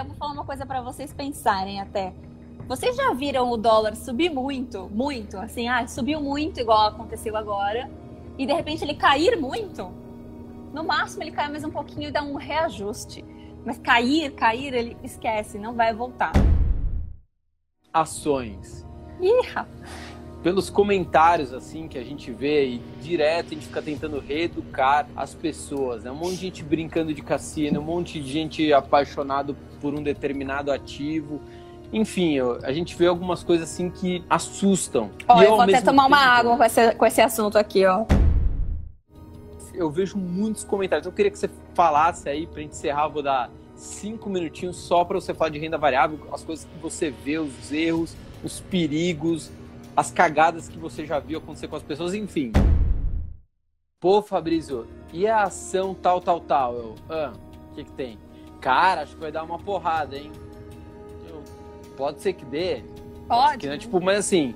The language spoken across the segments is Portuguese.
eu vou falar uma coisa para vocês pensarem até. Vocês já viram o dólar subir muito, muito, assim, ah, subiu muito igual aconteceu agora, e de repente ele cair muito? No máximo ele cai mais um pouquinho e dá um reajuste. Mas cair, cair, ele esquece, não vai voltar. Ações. Ih, pelos comentários assim que a gente vê e direto a gente fica tentando reeducar as pessoas, né? Um monte de gente brincando de cassino, um monte de gente apaixonado por um determinado ativo. Enfim, a gente vê algumas coisas assim que assustam. Ó, eu vou até tomar tempo, uma água com esse, com esse assunto aqui, ó. Eu vejo muitos comentários. Eu queria que você falasse aí pra gente encerrar, vou dar cinco minutinhos só para você falar de renda variável, as coisas que você vê, os erros, os perigos, as cagadas que você já viu acontecer com as pessoas, enfim. Pô, Fabrício, e a ação tal, tal, tal? Eu, ah, o que que tem? Cara, acho que vai dar uma porrada, hein? Eu, pode ser que dê. Pode. Que, né? Tipo, mas assim,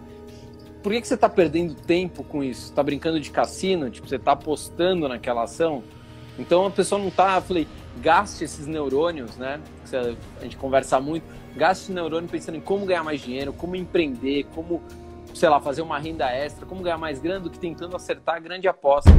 por que, que você tá perdendo tempo com isso? Tá brincando de cassino? Tipo, você tá apostando naquela ação? Então a pessoa não tá. Eu falei, gaste esses neurônios, né? A gente conversa muito. Gaste neurônio pensando em como ganhar mais dinheiro, como empreender, como sei lá, fazer uma renda extra, como ganhar mais grana do que tentando acertar a grande aposta.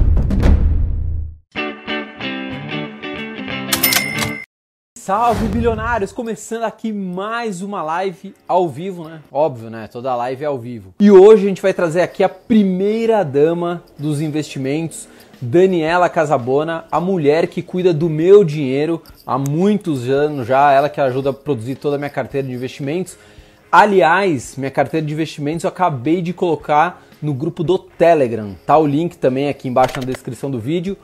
Salve bilionários! Começando aqui mais uma live ao vivo, né? Óbvio, né? Toda live é ao vivo. E hoje a gente vai trazer aqui a primeira dama dos investimentos, Daniela Casabona, a mulher que cuida do meu dinheiro há muitos anos já, ela que ajuda a produzir toda a minha carteira de investimentos. Aliás, minha carteira de investimentos eu acabei de colocar no grupo do Telegram. Tá o link também aqui embaixo na descrição do vídeo.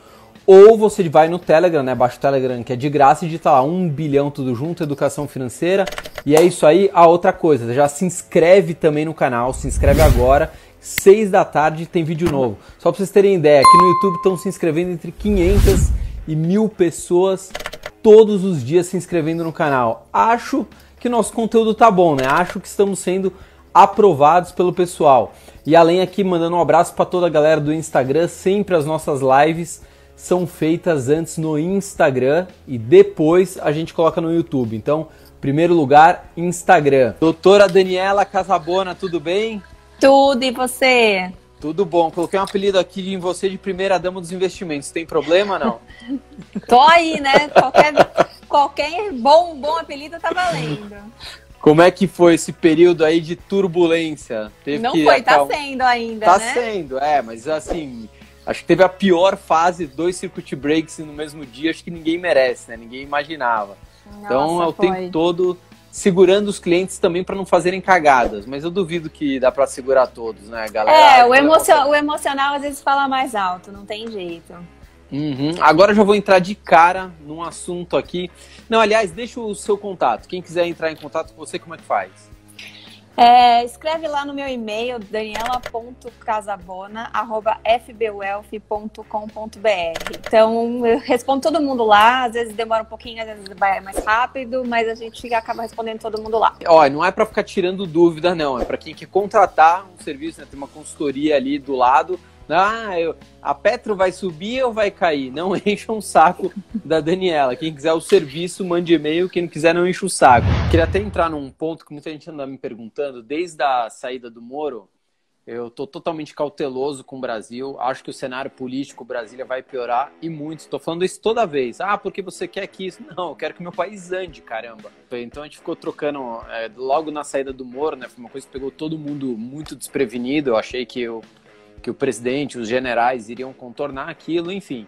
Ou você vai no Telegram, né? Baixa o Telegram que é de graça e digita lá 1 bilhão tudo junto, educação financeira. E é isso aí. A outra coisa, já se inscreve também no canal, se inscreve agora. 6 da tarde tem vídeo novo. Só para vocês terem ideia, aqui no YouTube estão se inscrevendo entre 500 e mil pessoas todos os dias se inscrevendo no canal. Acho que nosso conteúdo tá bom, né? Acho que estamos sendo aprovados pelo pessoal. E além aqui mandando um abraço para toda a galera do Instagram, sempre as nossas lives são feitas antes no Instagram e depois a gente coloca no YouTube. Então, primeiro lugar, Instagram. Doutora Daniela Casabona, tudo bem? Tudo e você? Tudo bom. Coloquei um apelido aqui em você de primeira dama dos investimentos. Tem problema não? Tô aí, né? Qualquer qualquer bom, bom apelido tá valendo. Como é que foi esse período aí de turbulência? Teve Não foi, tá sendo ainda, tá né? Sendo, é, mas assim, acho que teve a pior fase, dois circuit breaks no mesmo dia, acho que ninguém merece, né? Ninguém imaginava. Nossa, então, é o tempo todo segurando os clientes também para não fazerem cagadas, mas eu duvido que dá para segurar todos, né, galera? É, o, emocio o emocional às vezes fala mais alto, não tem jeito. Uhum. Agora já vou entrar de cara num assunto aqui. Não, aliás, deixa o seu contato. Quem quiser entrar em contato com você, como é que faz? É, escreve lá no meu e-mail, daniela.casabona.fbwealth.com.br. Então, eu respondo todo mundo lá, às vezes demora um pouquinho, às vezes vai mais rápido, mas a gente acaba respondendo todo mundo lá. Ó, não é para ficar tirando dúvida, não. É para quem quer contratar um serviço, né, tem uma consultoria ali do lado ah, eu, a Petro vai subir ou vai cair? Não encha um saco da Daniela. Quem quiser o serviço, mande e-mail. Quem não quiser, não enche o saco. Queria até entrar num ponto que muita gente anda me perguntando. Desde a saída do Moro, eu estou totalmente cauteloso com o Brasil. Acho que o cenário político Brasília vai piorar e muito. Estou falando isso toda vez. Ah, porque você quer que isso? Não, eu quero que meu país ande, caramba. Então a gente ficou trocando é, logo na saída do Moro, né? Foi uma coisa que pegou todo mundo muito desprevenido. Eu achei que eu que o presidente, os generais iriam contornar aquilo, enfim.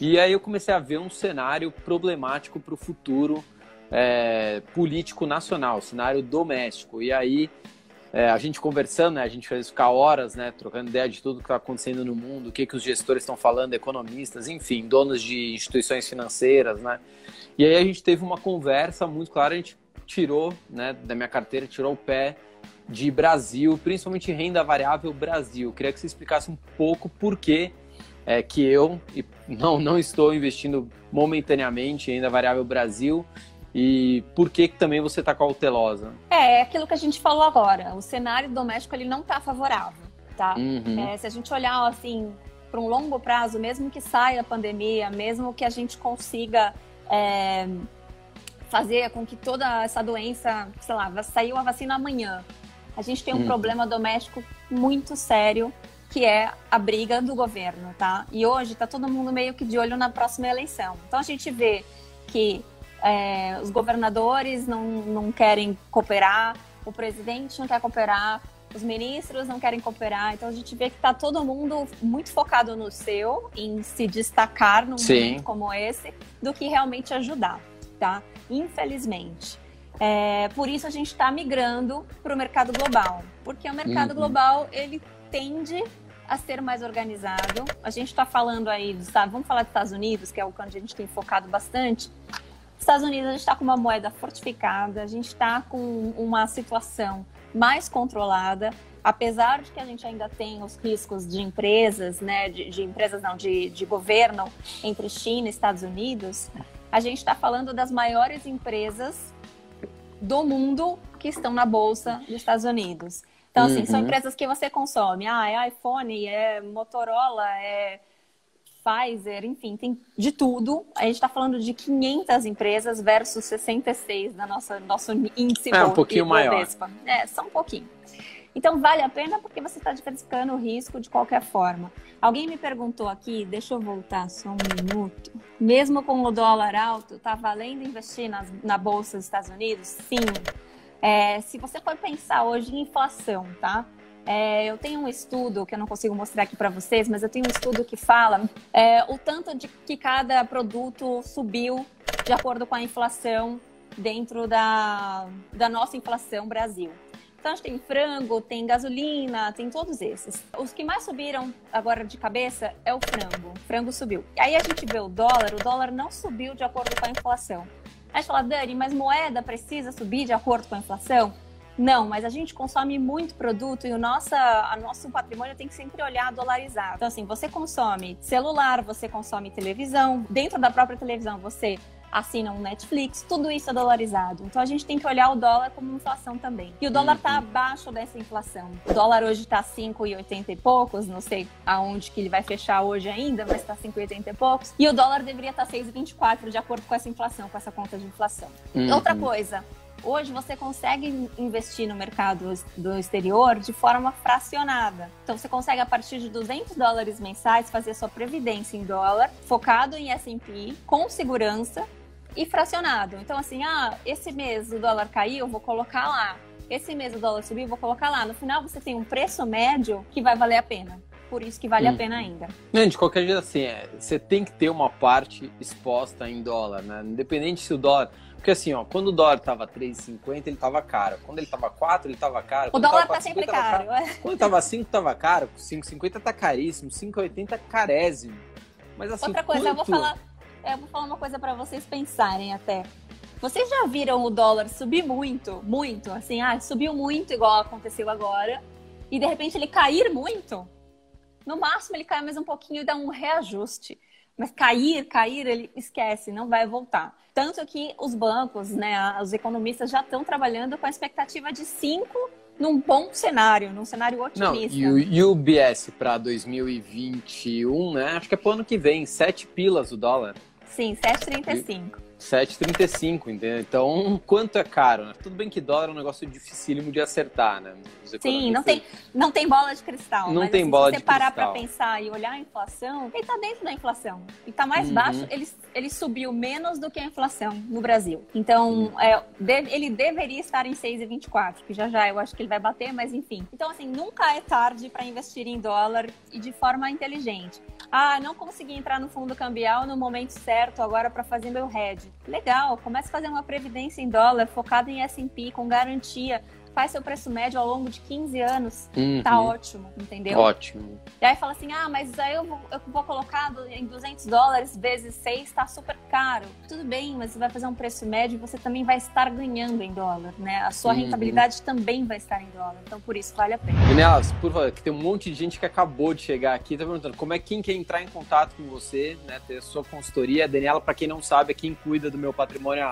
E aí eu comecei a ver um cenário problemático para o futuro é, político nacional, cenário doméstico. E aí é, a gente conversando, né, a gente fez ficar horas, né, trocando ideia de tudo que está acontecendo no mundo, o que, que os gestores estão falando, economistas, enfim, donos de instituições financeiras, né. E aí a gente teve uma conversa muito clara, a gente tirou, né, da minha carteira, tirou o pé de Brasil, principalmente renda variável Brasil. Queria que você explicasse um pouco por que é, que eu não, não estou investindo momentaneamente em renda variável Brasil e por que, que também você está cautelosa? É, é aquilo que a gente falou agora. O cenário doméstico ele não está favorável, tá? Uhum. É, se a gente olhar assim para um longo prazo, mesmo que saia a pandemia, mesmo que a gente consiga é, fazer com que toda essa doença, sei lá, saiu a vacina amanhã. A gente tem um hum. problema doméstico muito sério, que é a briga do governo, tá? E hoje está todo mundo meio que de olho na próxima eleição. Então a gente vê que é, os governadores não, não querem cooperar, o presidente não quer cooperar, os ministros não querem cooperar. Então a gente vê que está todo mundo muito focado no seu, em se destacar num Sim. momento como esse, do que realmente ajudar, tá? Infelizmente. É, por isso a gente está migrando para o mercado global, porque o mercado uhum. global ele tende a ser mais organizado. A gente está falando aí dos Estados, vamos falar dos Estados Unidos, que é o que a gente tem focado bastante. Estados Unidos a gente está com uma moeda fortificada, a gente está com uma situação mais controlada, apesar de que a gente ainda tem os riscos de empresas, né, de, de empresas não, de, de governo entre China e Estados Unidos, a gente está falando das maiores empresas do mundo que estão na bolsa dos Estados Unidos. Então, assim, uhum. são empresas que você consome. Ah, é iPhone, é Motorola, é Pfizer, enfim, tem de tudo. A gente está falando de 500 empresas versus 66 na nossa nosso índice. É um pouquinho maior. É, só um pouquinho. Então vale a pena porque você está diversificando o risco de qualquer forma. Alguém me perguntou aqui, deixa eu voltar só um minuto. Mesmo com o dólar alto, tá valendo investir nas, na bolsa dos Estados Unidos? Sim. É, se você for pensar hoje em inflação, tá? É, eu tenho um estudo que eu não consigo mostrar aqui para vocês, mas eu tenho um estudo que fala é, o tanto de que cada produto subiu de acordo com a inflação dentro da, da nossa inflação Brasil. Então a gente tem frango, tem gasolina, tem todos esses. Os que mais subiram agora de cabeça é o frango. O frango subiu. E aí a gente vê o dólar, o dólar não subiu de acordo com a inflação. A gente fala, Dani, mas moeda precisa subir de acordo com a inflação? Não, mas a gente consome muito produto e o nosso, a nosso patrimônio tem que sempre olhar dolarizado. Então, assim, você consome celular, você consome televisão, dentro da própria televisão você assina um Netflix, tudo isso é dolarizado. Então a gente tem que olhar o dólar como inflação também. E o dólar está uhum. abaixo dessa inflação. O dólar hoje está 5,80 e poucos, não sei aonde que ele vai fechar hoje ainda, mas está 5,80 e poucos. E o dólar deveria estar tá 6,24 de acordo com essa inflação, com essa conta de inflação. Uhum. Outra coisa, Hoje você consegue investir no mercado do exterior de forma fracionada. Então você consegue a partir de 200 dólares mensais fazer sua previdência em dólar, focado em S&P, com segurança e fracionado. Então assim, ah, esse mês o dólar caiu, eu vou colocar lá. Esse mês o dólar subiu, eu vou colocar lá. No final você tem um preço médio que vai valer a pena por isso que vale hum. a pena ainda. Não, de qualquer jeito, assim, é, você tem que ter uma parte exposta em dólar, né? Independente se o dólar. Porque assim, ó, quando o dólar tava 3,50, ele tava caro. Quando ele tava 4, ele tava caro. Quando o dólar tá sempre caro. caro. Quando tava 5, tava caro. 5,50 tá caríssimo. 5,80 carésimo. Mas assim, Outra coisa, quanto... eu vou falar, eu vou falar uma coisa para vocês pensarem até. Vocês já viram o dólar subir muito, muito, assim, ah, subiu muito igual aconteceu agora, e de repente ele cair muito? No máximo ele cai mais um pouquinho e dá um reajuste. Mas cair, cair, ele esquece, não vai voltar. Tanto que os bancos, né, os economistas já estão trabalhando com a expectativa de 5 num bom cenário, num cenário otimista. Não, e o UBS para 2021, né? Acho que é pro ano que vem, 7 pilas o dólar. Sim, 7,35. 7,35, entendeu? Então, quanto é caro? Né? Tudo bem que dólar é um negócio dificílimo de acertar, né? Sim, não tem, não tem bola de cristal. Não mas, tem assim, bola de cristal. Se você parar para pensar e olhar a inflação, ele está dentro da inflação. E está mais uhum. baixo, ele, ele subiu menos do que a inflação no Brasil. Então, uhum. é, ele deveria estar em 6,24, que já já eu acho que ele vai bater, mas enfim. Então, assim, nunca é tarde para investir em dólar e de forma inteligente. Ah, não consegui entrar no fundo cambial no momento certo agora para fazer meu hedge. Legal, comece a fazer uma previdência em dólar focada em S&P com garantia faz seu preço médio ao longo de 15 anos, tá uhum. tá ótimo, entendeu? Ótimo. E aí fala assim, ah, mas aí eu vou, eu vou colocar em 200 dólares vezes 6, tá super caro. Tudo bem, mas você vai fazer um preço médio e você também vai estar ganhando em dólar, né? A sua uhum. rentabilidade também vai estar em dólar, então por isso vale a pena. Daniela, por favor, que tem um monte de gente que acabou de chegar aqui, tá perguntando como é quem quer entrar em contato com você, né, ter a sua consultoria. Daniela, para quem não sabe, é quem cuida do meu patrimônio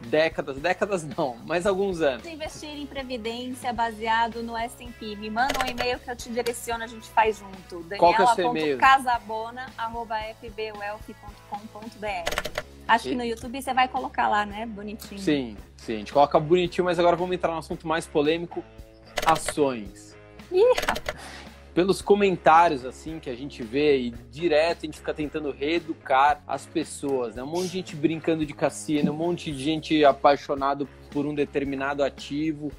décadas, décadas não, mas alguns anos. Investir em previdência baseado no S&P. Me manda um e-mail que eu te direciono, a gente faz junto. É o seu e-mail? casabona.fbwealth.com.br Acho que no YouTube você vai colocar lá, né? Bonitinho. Sim, sim. A gente coloca bonitinho, mas agora vamos entrar no assunto mais polêmico: ações. Ih, Pelos comentários, assim, que a gente vê, e direto a gente fica tentando reeducar as pessoas, né? Um monte de gente brincando de cassino, um monte de gente apaixonado por um determinado ativo.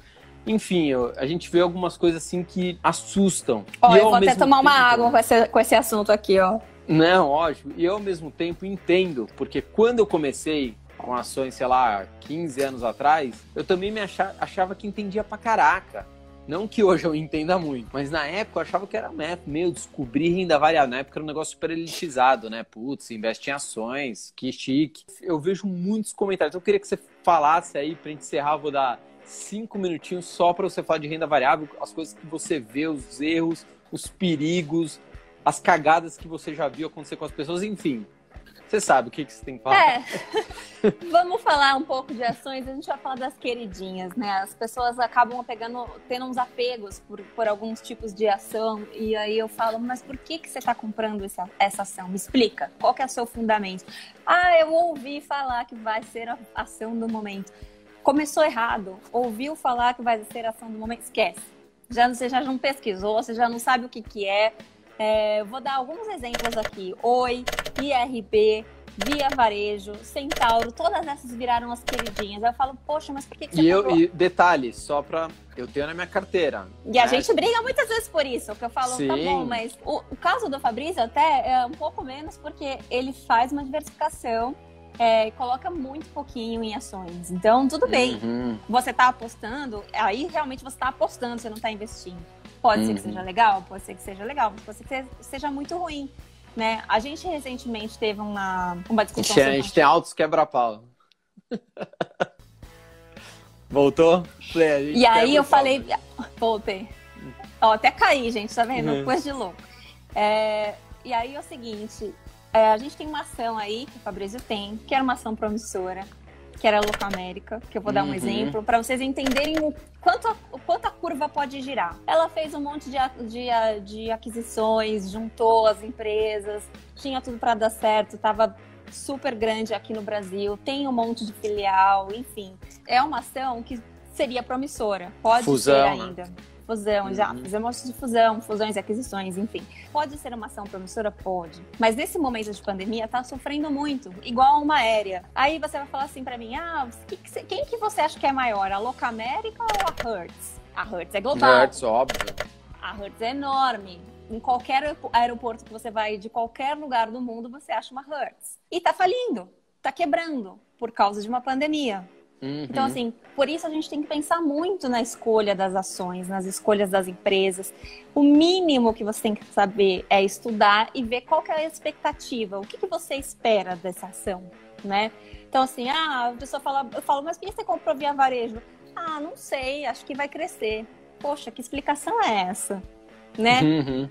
Enfim, a gente vê algumas coisas assim que assustam. Ó, E eu vou até tomar uma água com esse, com esse assunto aqui, ó. Não, ótimo. E eu, ao mesmo tempo, entendo, porque quando eu comecei com ações, sei lá, 15 anos atrás, eu também me acha- achava que entendia pra caraca. Não que hoje eu entenda muito, mas na época eu achava que era método. Meu, descobrir renda variável. Na época era um negócio super elitizado, né? Putz, investe em ações, que chique. Eu vejo muitos comentários. Eu queria que você falasse aí, pra gente encerrar, eu vou dar cinco minutinhos só pra você falar de renda variável, as coisas que você vê, os erros, os perigos, as cagadas que você já viu acontecer com as pessoas, enfim. Você sabe o que, que você tem que falar. É. Vamos falar um pouco de ações, a gente vai falar das queridinhas, né? As pessoas acabam pegando, tendo uns apegos por, por alguns tipos de ação, e aí eu falo, mas por que, que você está comprando essa, essa ação? Me explica, qual que é o seu fundamento? Ah, eu ouvi falar que vai ser a ação do momento. Começou errado, ouviu falar que vai ser a ação do momento, esquece. Já, você já não pesquisou, você já não sabe o que, que é. É, vou dar alguns exemplos aqui. Oi, IRB, Via Varejo, Centauro, todas essas viraram as queridinhas. Aí eu falo, poxa, mas por que, que você E, eu, e detalhe, só pra. Eu tenho na minha carteira. E a né? gente briga muitas vezes por isso, que eu falo, tá Sim. bom, mas o, o caso do Fabrício até é um pouco menos, porque ele faz uma diversificação é, e coloca muito pouquinho em ações. Então, tudo bem. Uhum. Você tá apostando, aí realmente você tá apostando, você não tá investindo. Pode ser que Uhum. seja legal, pode ser que seja legal, mas pode ser que seja muito ruim. Né? A gente recentemente teve uma, uma A discussão gente, a sobre- gente tem altos quebra-pau. Voltou? A gente E aí eu falei, né? voltei. Ó, até caí, gente, tá vendo? Uhum. Coisa de louco. É, e aí é o seguinte, é, a gente tem uma ação aí, que o Fabrício tem, que era uma ação promissora, que era a Louca América, que eu vou dar um Uhum. exemplo, para vocês entenderem o quanto, a, o quanto a curva pode girar. Ela fez um monte de, de, de aquisições, juntou as empresas, tinha tudo para dar certo, tava super grande aqui no Brasil, tem um monte de filial, enfim. É uma ação que seria promissora, pode Fusão, ser né? Fusão, já Uhum. fizemos de fusão, fusões e aquisições, enfim. Pode ser uma ação promissora? Pode. Mas nesse momento de pandemia, tá sofrendo muito, igual uma aérea. Aí você vai falar assim pra mim, ah, que que você- quem que você acha que é maior, a Louca América ou a Hertz? A Hertz é global. Hertz, óbvio. A Hertz é enorme. Em qualquer aeropo- aeroporto que você vai, de qualquer lugar do mundo, você acha uma Hertz. E tá falindo, tá quebrando, por causa de uma pandemia. Uhum. Então, assim, por isso a gente tem que pensar muito na escolha das ações, nas escolhas das empresas. O mínimo que você tem que saber é estudar e ver qual que é a expectativa, o que, que você espera dessa ação, né? Então, assim, ah, a pessoa fala, eu falo, mas por que você comprou via varejo? Ah, não sei, acho que vai crescer. Poxa, que explicação é essa? Né? Uhum.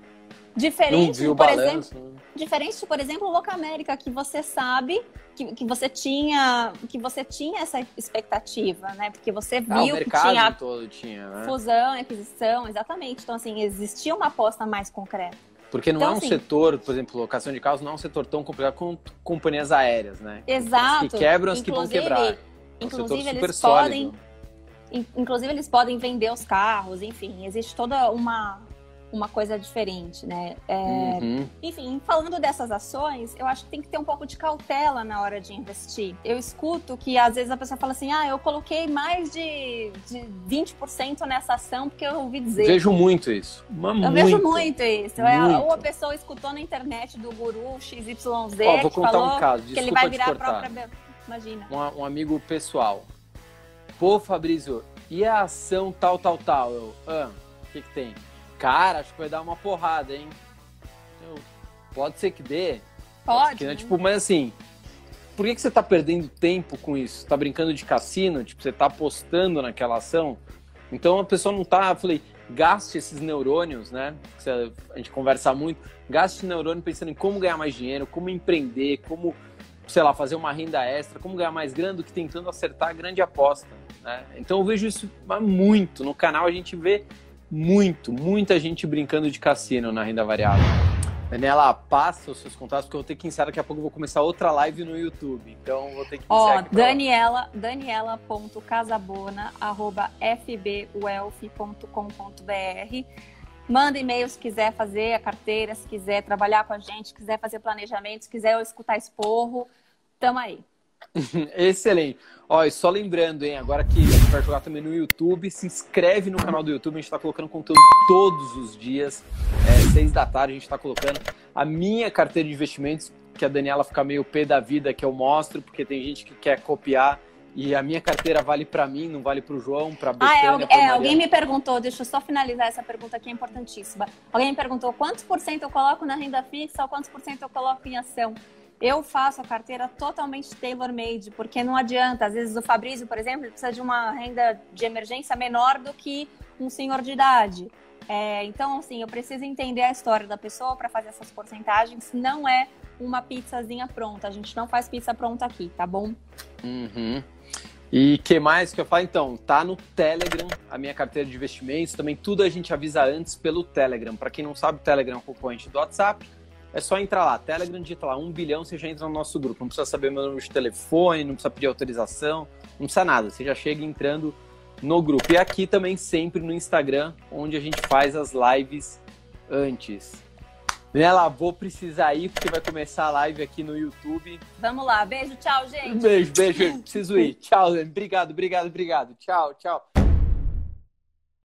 Diferente, viu por exemplo, balanço. né? Diferente, por exemplo, o Louca América, que você sabe que, que você tinha que você tinha essa expectativa, né? Porque você Ah, o viu que mercado tinha todo tinha, né? fusão, aquisição, exatamente. Então, assim, existia uma aposta mais concreta. Porque não Então, é um assim- setor, por exemplo, locação de carros não é um setor tão complicado quanto companhias aéreas, né? Exato. As que quebram, as que vão quebrar. É um Inclusive, eles podem. in- Inclusive, eles podem vender os carros, enfim, existe toda uma, uma coisa diferente, né? É, Uhum. Enfim, falando dessas ações, eu acho que tem que ter um pouco de cautela na hora de investir. Eu escuto que às vezes a pessoa fala assim: ah, eu coloquei mais de, de 20% nessa ação porque eu ouvi dizer. Vejo muito isso. Mas eu muito. vejo muito isso. É, Muito. ou a pessoa escutou na internet do guru XYZ Ó, vou que contar falou um caso, que ele vai virar a própria. Imagina. Um, um amigo pessoal. Pô, Fabrício, e a ação tal, tal, tal? Eu, ah, o que que tem? Cara, acho que vai dar uma porrada, hein? Pode ser que dê. Pode. Que, né, tipo, mas assim, por que, que você tá perdendo tempo com isso? Tá brincando de cassino? Tipo, você tá apostando naquela ação? Então a pessoa não tá. Eu falei, gaste esses neurônios, né? A gente conversa muito. Gaste neurônio pensando em como ganhar mais dinheiro, como empreender, como, sei lá, fazer uma renda extra, como ganhar mais grana do que tentando acertar a grande aposta. Né? Então eu vejo isso muito. No canal a gente vê muito, muita gente brincando de cassino na renda variável. Daniela, passa os seus contatos, porque eu vou ter que encerrar daqui a pouco, eu vou começar outra live no YouTube. Então, vou ter que Ó, Daniela, daniela.casabona, arroba fbwealth.com.br. Manda e-mail se quiser fazer a carteira, se quiser trabalhar com a gente, se quiser fazer planejamento, se quiser escutar esporro, tamo aí. Excelente. Ó, e só lembrando, hein, agora que a gente vai jogar também no YouTube, se inscreve no canal do YouTube, a gente está colocando conteúdo todos os dias, é, seis da tarde a gente está colocando a minha carteira de investimentos, que a Daniela fica meio pé da vida, que eu mostro, porque tem gente que quer copiar, e a minha carteira vale para mim, não vale para o João, para Betânia, Ah, é, é alguém me perguntou, deixa eu só finalizar essa pergunta aqui, é importantíssima. Alguém me perguntou quantos por cento eu coloco na renda fixa ou quantos por cento eu coloco em ação. Eu faço a carteira totalmente tailor-made, porque não adianta. Às vezes o Fabrício, por exemplo, precisa de uma renda de emergência menor do que um senhor de idade. É, então, assim, eu preciso entender a história da pessoa para fazer essas porcentagens. Não é uma pizzazinha pronta. A gente não faz pizza pronta aqui, tá bom? Uhum. E que mais que eu falo? Então, tá no Telegram a minha carteira de investimentos. Também tudo a gente avisa antes pelo Telegram. Para quem não sabe, o Telegram é um concorrente do WhatsApp. É só entrar lá, Telegram, digita lá, um bilhão, você já entra no nosso grupo. Não precisa saber meu número de telefone, não precisa pedir autorização, não precisa nada. Você já chega entrando no grupo. E aqui também sempre no Instagram, onde a gente faz as lives antes. Nela, vou precisar ir, porque vai começar a live aqui no YouTube. Vamos lá, beijo, tchau, gente. Beijo, beijo, preciso ir. Tchau, obrigado, obrigado, obrigado. Tchau, tchau.